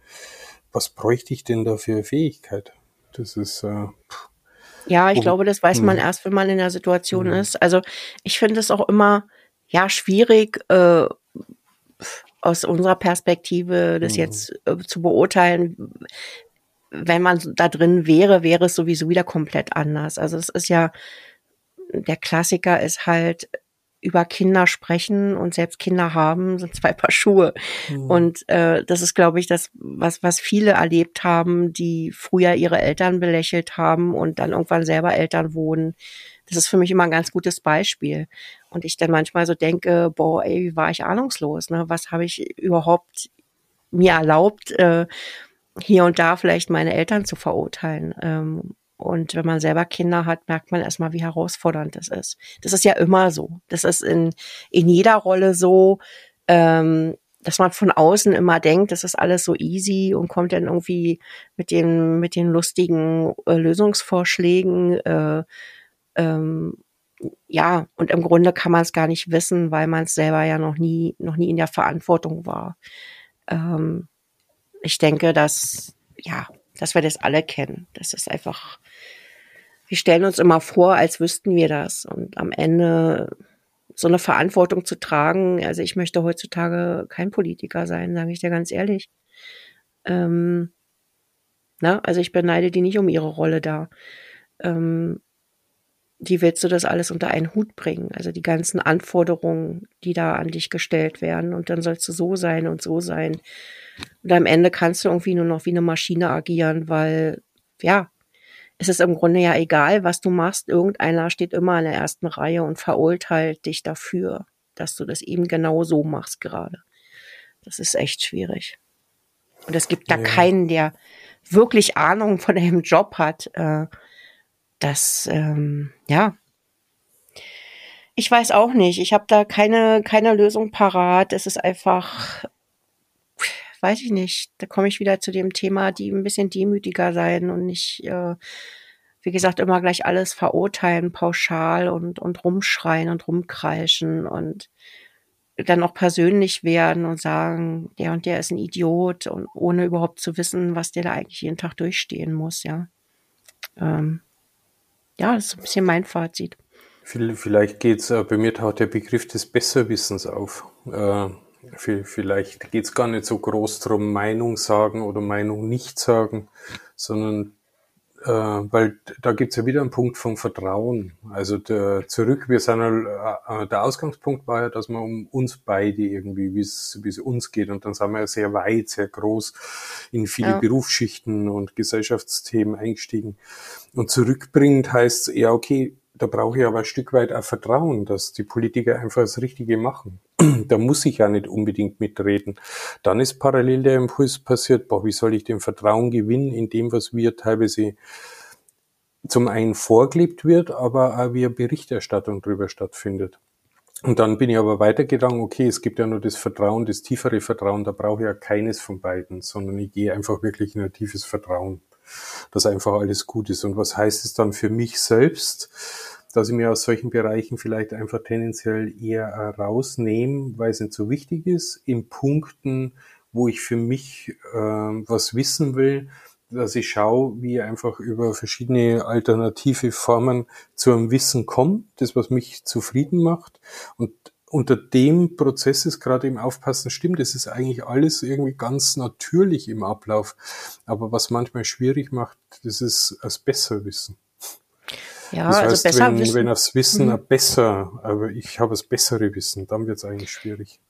was bräuchte ich denn da für Fähigkeit? Das ist äh, ja, ich glaube, das weiß man hm. erst, wenn man in der Situation mhm. ist. Also ich finde es auch immer ja schwierig äh, aus unserer Perspektive, das mhm. jetzt äh, zu beurteilen. Wenn man da drin wäre, wäre es sowieso wieder komplett anders. Also es ist ja der Klassiker ist halt über Kinder sprechen und selbst Kinder haben, sind zwei Paar Schuhe. Mhm. Und äh, das ist, glaube ich, das, was, was viele erlebt haben, die früher ihre Eltern belächelt haben und dann irgendwann selber Eltern wurden. Das ist für mich immer ein ganz gutes Beispiel. Und ich dann manchmal so denke, boah, ey, wie war ich ahnungslos? Ne? Was habe ich überhaupt mir erlaubt, äh, hier und da vielleicht meine Eltern zu verurteilen? Ähm, und wenn man selber Kinder hat, merkt man erstmal, wie herausfordernd das ist. Das ist ja immer so. Das ist in, in jeder Rolle so, ähm, dass man von außen immer denkt, das ist alles so easy und kommt dann irgendwie mit den, mit den lustigen äh, Lösungsvorschlägen. Äh, ähm, ja, und im Grunde kann man es gar nicht wissen, weil man es selber ja noch nie, noch nie in der Verantwortung war. Ähm, ich denke, dass, ja, dass wir das alle kennen. Das ist einfach, wir stellen uns immer vor, als wüssten wir das. Und am Ende so eine Verantwortung zu tragen, also ich möchte heutzutage kein Politiker sein, sage ich dir ganz ehrlich. Ähm, na, also ich beneide die nicht um ihre Rolle da. Ähm, wie willst du das alles unter einen Hut bringen? Also die ganzen Anforderungen, die da an dich gestellt werden und dann sollst du so sein und so sein. Und am Ende kannst du irgendwie nur noch wie eine Maschine agieren, weil, ja, es ist im Grunde ja egal, was du machst. Irgendeiner steht immer in der ersten Reihe und verurteilt dich dafür, dass du das eben genau so machst gerade. Das ist echt schwierig. Und es gibt da ja. keinen, der wirklich Ahnung von einem Job hat. Äh, das, ähm, ja. Ich weiß auch nicht. Ich habe da keine, keine Lösung parat. Es ist einfach, weiß ich nicht, da komme ich wieder zu dem Thema, die ein bisschen demütiger sein und nicht, äh, wie gesagt, immer gleich alles verurteilen, pauschal und, und rumschreien und rumkreischen und dann auch persönlich werden und sagen, der und der ist ein Idiot und ohne überhaupt zu wissen, was der da eigentlich jeden Tag durchstehen muss, ja. Ähm, ja, das ist ein bisschen mein Fazit. Vielleicht geht's, äh, bei mir taucht der Begriff des Besserwissens auf. Äh, Vielleicht geht es gar nicht so groß darum, Meinung sagen oder Meinung nicht sagen, sondern äh, weil da gibt es ja wieder einen Punkt von Vertrauen. Also der, zurück, wir sind äh, der Ausgangspunkt war ja, dass man um uns beide irgendwie, wie es wie es uns geht, und dann sind wir ja sehr weit, sehr groß in viele ja. Berufsschichten und Gesellschaftsthemen eingestiegen. Und zurückbringend heißt ja, okay, da brauche ich aber ein Stück weit auch Vertrauen, dass die Politiker einfach das Richtige machen. da muss ich ja nicht unbedingt mitreden. Dann ist parallel der Impuls passiert, boah, wie soll ich den Vertrauen gewinnen in dem, was wir teilweise zum einen vorgelebt wird, aber auch wie eine Berichterstattung darüber stattfindet. Und dann bin ich aber weitergegangen, okay, es gibt ja nur das Vertrauen, das tiefere Vertrauen, da brauche ich ja keines von beiden, sondern ich gehe einfach wirklich in ein tiefes Vertrauen, dass einfach alles gut ist. Und was heißt es dann für mich selbst? Dass ich mir aus solchen Bereichen vielleicht einfach tendenziell eher rausnehme, weil es nicht so wichtig ist, in Punkten, wo ich für mich äh, was wissen will, dass ich schaue, wie ich einfach über verschiedene alternative Formen zu einem Wissen komme, das was mich zufrieden macht. Und unter dem Prozess ist gerade im Aufpassen stimmt, das ist eigentlich alles irgendwie ganz natürlich im Ablauf. Aber was manchmal schwierig macht, das ist das Besserwissen. Ja, das also heißt, besser wenn, wissen. wenn das Wissen mhm. besser, aber ich habe das bessere Wissen, dann wird es eigentlich schwierig.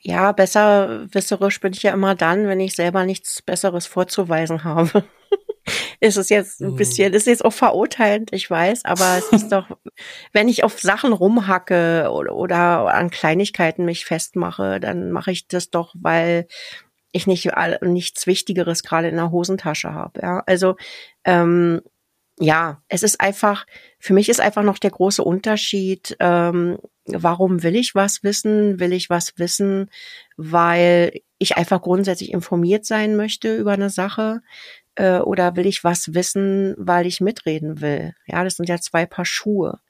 Ja, besser wisserisch bin ich ja immer dann, wenn ich selber nichts Besseres vorzuweisen habe. ist es jetzt ein mhm. bisschen, ist jetzt auch verurteilend, ich weiß, aber es ist doch, wenn ich auf Sachen rumhacke oder, oder an Kleinigkeiten mich festmache, dann mache ich das doch, weil ich nicht nichts Wichtigeres gerade in der Hosentasche habe. Ja, also ähm, ja, es ist einfach, für mich ist einfach noch der große Unterschied, ähm, warum will ich was wissen? Will ich was wissen, weil ich einfach grundsätzlich informiert sein möchte über eine Sache? Äh, oder will ich was wissen, weil ich mitreden will? Ja, das sind ja zwei Paar Schuhe.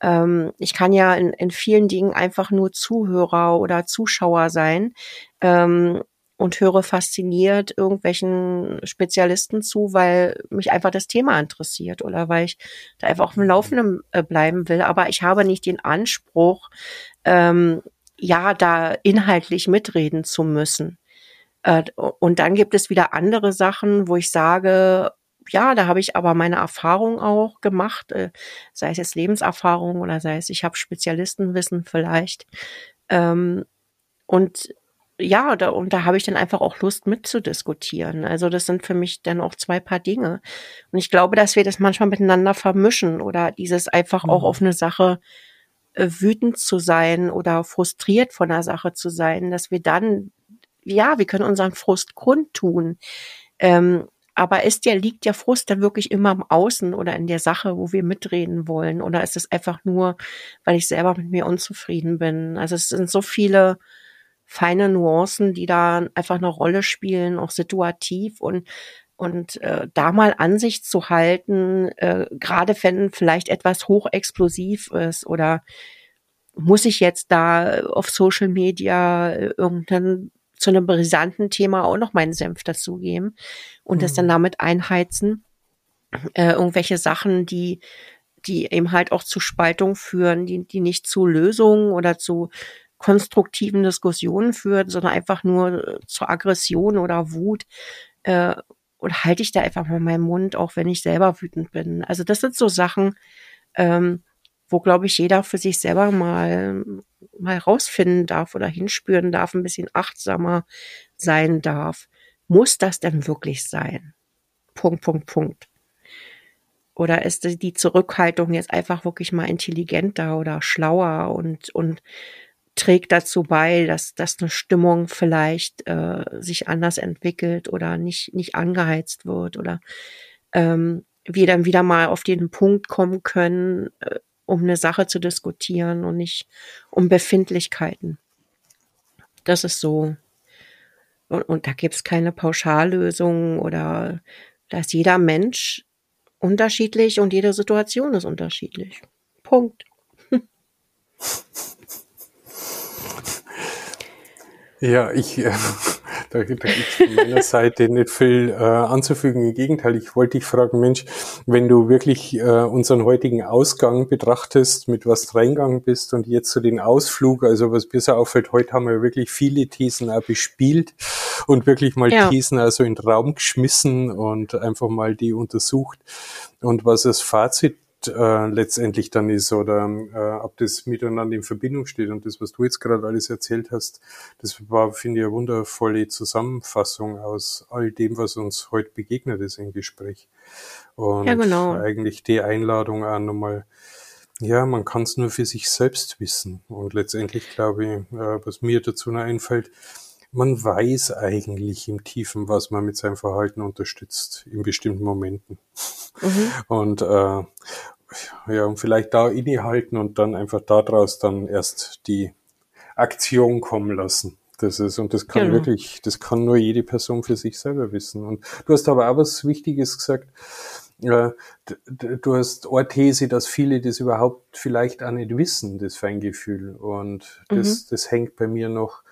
Ähm, ich kann ja in, in vielen Dingen einfach nur Zuhörer oder Zuschauer sein. Ähm, und höre fasziniert irgendwelchen Spezialisten zu, weil mich einfach das Thema interessiert oder weil ich da einfach auf dem Laufenden äh, bleiben will. Aber ich habe nicht den Anspruch, ähm, ja, da inhaltlich mitreden zu müssen. Äh, und dann gibt es wieder andere Sachen, wo ich sage, ja, da habe ich aber meine Erfahrung auch gemacht, äh, sei es jetzt Lebenserfahrung oder sei es, ich habe Spezialistenwissen vielleicht. Ähm, und ja, da, und da habe ich dann einfach auch Lust mitzudiskutieren. Also das sind für mich dann auch zwei Paar Dinge. Und ich glaube, dass wir das manchmal miteinander vermischen oder dieses einfach mhm. auch auf eine Sache äh, wütend zu sein oder frustriert von der Sache zu sein, dass wir dann, ja, wir können unseren Frust kundtun. Ähm, aber ist der, liegt der Frust dann wirklich immer im Außen oder in der Sache, wo wir mitreden wollen? Oder ist es einfach nur, weil ich selber mit mir unzufrieden bin? Also es sind so viele feine Nuancen, die da einfach eine Rolle spielen, auch situativ und und äh, da mal an sich zu halten, äh, gerade wenn vielleicht etwas hochexplosiv ist oder muss ich jetzt da auf Social Media äh, irgendein zu einem brisanten Thema auch noch meinen Senf dazugeben und mhm. das dann mhm. damit einheizen. Äh, irgendwelche Sachen, die, die eben halt auch zu Spaltung führen, die, die nicht zu Lösungen oder zu konstruktiven Diskussionen führen, sondern einfach nur äh, zur Aggression oder Wut. Äh, und halte ich da einfach mal meinen Mund, auch wenn ich selber wütend bin. Also das sind so Sachen, ähm, wo, glaube ich, jeder für sich selber mal, mal rausfinden darf oder hinspüren darf, ein bisschen achtsamer sein darf. Muss das denn wirklich sein? Punkt, Punkt, Punkt. Oder ist die Zurückhaltung jetzt einfach wirklich mal intelligenter oder schlauer und, und trägt dazu bei, dass, dass eine Stimmung vielleicht äh, sich anders entwickelt oder nicht, nicht angeheizt wird oder ähm, wir dann wieder mal auf den Punkt kommen können, äh, um eine Sache zu diskutieren und nicht um Befindlichkeiten. Das ist so. Und, und da gibt es keine Pauschallösung oder da ist jeder Mensch unterschiedlich und jede Situation ist unterschiedlich. Punkt. Ja, ich, äh, da, da gibt es von meiner Seite nicht viel äh, anzufügen. Im Gegenteil, ich wollte dich fragen, Mensch, wenn du wirklich äh, unseren heutigen Ausgang betrachtest, mit was du reingegangen bist und jetzt so den Ausflug, also was mir so auffällt, heute haben wir wirklich viele Thesen auch bespielt und wirklich mal ja. Thesen also in den Raum geschmissen und einfach mal die untersucht. Und was das Fazit äh, letztendlich dann ist oder äh, ob das miteinander in Verbindung steht. Und das, was du jetzt gerade alles erzählt hast, das war, finde ich, eine wundervolle Zusammenfassung aus all dem, was uns heute begegnet ist im Gespräch. Und ja, genau. eigentlich die Einladung auch nochmal, ja, man kann es nur für sich selbst wissen. Und letztendlich glaube ich, äh, was mir dazu noch einfällt, man weiß eigentlich im Tiefen, was man mit seinem Verhalten unterstützt in bestimmten Momenten. Mhm. Und äh, ja, und vielleicht da innehalten und dann einfach daraus dann erst die Aktion kommen lassen. Das ist, und das kann genau. wirklich, das kann nur jede Person für sich selber wissen. Und du hast aber auch was Wichtiges gesagt. Äh, du hast eine These, dass viele das überhaupt vielleicht auch nicht wissen, das Feingefühl. Und das, mhm. das hängt bei mir noch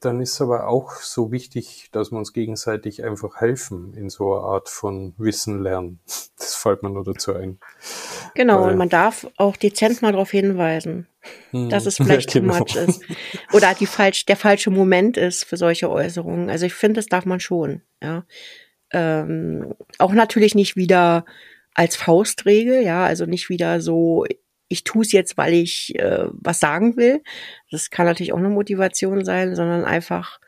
dann ist aber auch so wichtig, dass wir uns gegenseitig einfach helfen in so einer Art von Wissen lernen. Das fällt mir nur dazu ein. Genau, Weil, und man darf auch dezent mal darauf hinweisen, hm, dass es vielleicht ja, genau. too much ist. Oder die falsch, der falsche Moment ist für solche Äußerungen. Also ich finde, das darf man schon, ja. Ähm, auch natürlich nicht wieder als Faustregel, ja, also nicht wieder so, ich tue es jetzt, weil ich äh, was sagen will. Das kann natürlich auch eine Motivation sein, sondern einfach,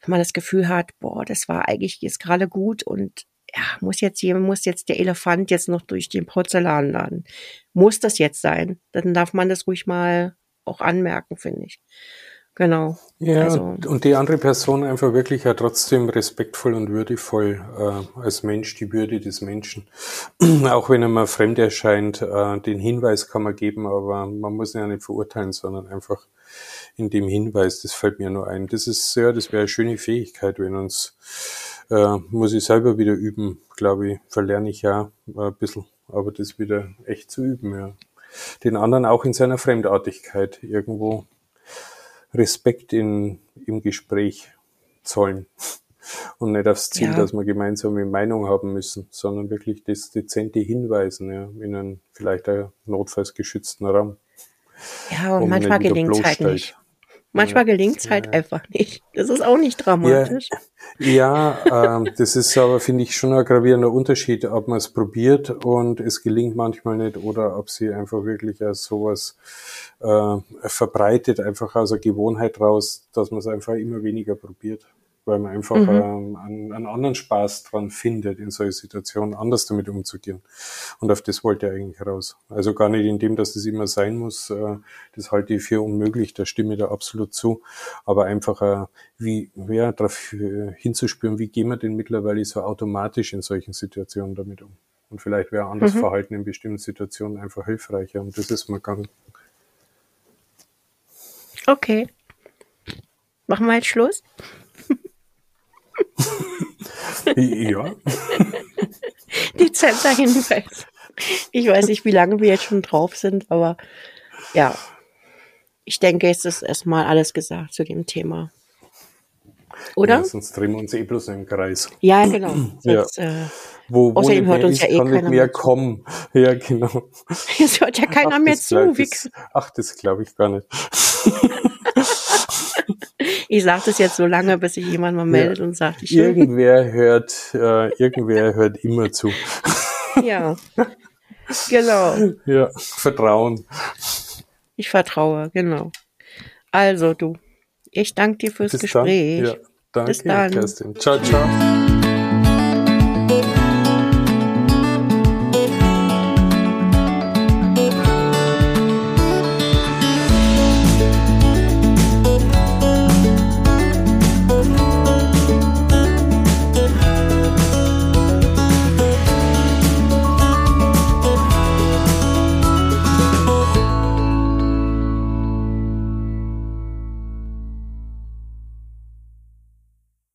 wenn man das Gefühl hat, boah, das war eigentlich jetzt gerade gut und ja, muss jetzt hier, muss jetzt der Elefant jetzt noch durch den Porzellanladen. Muss das jetzt sein? Dann darf man das ruhig mal auch anmerken, finde ich. Genau. Ja, also. und die andere Person einfach wirklich ja trotzdem respektvoll und würdevoll äh, als Mensch, die Würde des Menschen. Auch wenn er mal fremd erscheint, äh, den Hinweis kann man geben, aber man muss ihn ja nicht verurteilen, sondern einfach in dem Hinweis, das fällt mir nur ein. Das ist, ja, das wäre eine schöne Fähigkeit, wenn uns, äh, muss ich selber wieder üben, glaube ich, verlerne ich ja äh, ein bisschen, aber das wieder echt zu üben, ja. Den anderen auch in seiner Fremdartigkeit irgendwo Respekt in, im Gespräch zollen. Und nicht aufs Ziel, Ja. dass wir gemeinsame Meinung haben müssen, sondern wirklich das dezente Hinweisen, ja, in einen vielleicht einen notfalls geschützten Raum. Ja, und man manchmal gelingt es halt nicht. Manchmal gelingt es halt einfach nicht. Das ist auch nicht dramatisch. Ja, ähm, das ist aber, finde ich, schon ein gravierender Unterschied, ob man es probiert und es gelingt manchmal nicht oder ob sie einfach wirklich als sowas äh, verbreitet, einfach aus der Gewohnheit raus, dass man es einfach immer weniger probiert, weil man einfach Mhm. ähm, einen, einen anderen Spaß dran findet, in solchen Situationen anders damit umzugehen. Und auf das wollte er eigentlich raus. Also gar nicht in dem, dass es immer sein muss, äh, das halte ich für unmöglich, da stimme ich da absolut zu, aber einfach äh, wie ja, darauf äh, hinzuspüren, wie gehen wir denn mittlerweile so automatisch in solchen Situationen damit um. Und vielleicht wäre anders Verhalten in bestimmten Situationen einfach hilfreicher. Und das ist mir ganz, Okay. Machen wir jetzt Schluss? ja. Dezenter Hinweis. Ich weiß nicht, wie lange wir jetzt schon drauf sind, aber ja. Ich denke, es ist erstmal alles gesagt zu dem Thema. Oder? ja. Sonst drehen wir uns eh bloß im Kreis. Ja, genau. Ja. Sonst, äh, Wo, wo Außerdem hört uns ja eh kann keiner mehr kommen. Ja, genau. jetzt hört ja keiner Ach, mehr zu. das, ach, das glaube ich gar nicht. ich sage das jetzt so lange, bis sich jemand mal meldet und sagt, ich Irgendwer hört, äh, irgendwer hört immer zu. Ja. Genau. Ja, Vertrauen. Ich vertraue, genau. Also du, ich danke dir fürs Bis Gespräch. dann. Ja, danke, Bis dann. Kerstin. Ciao, ciao.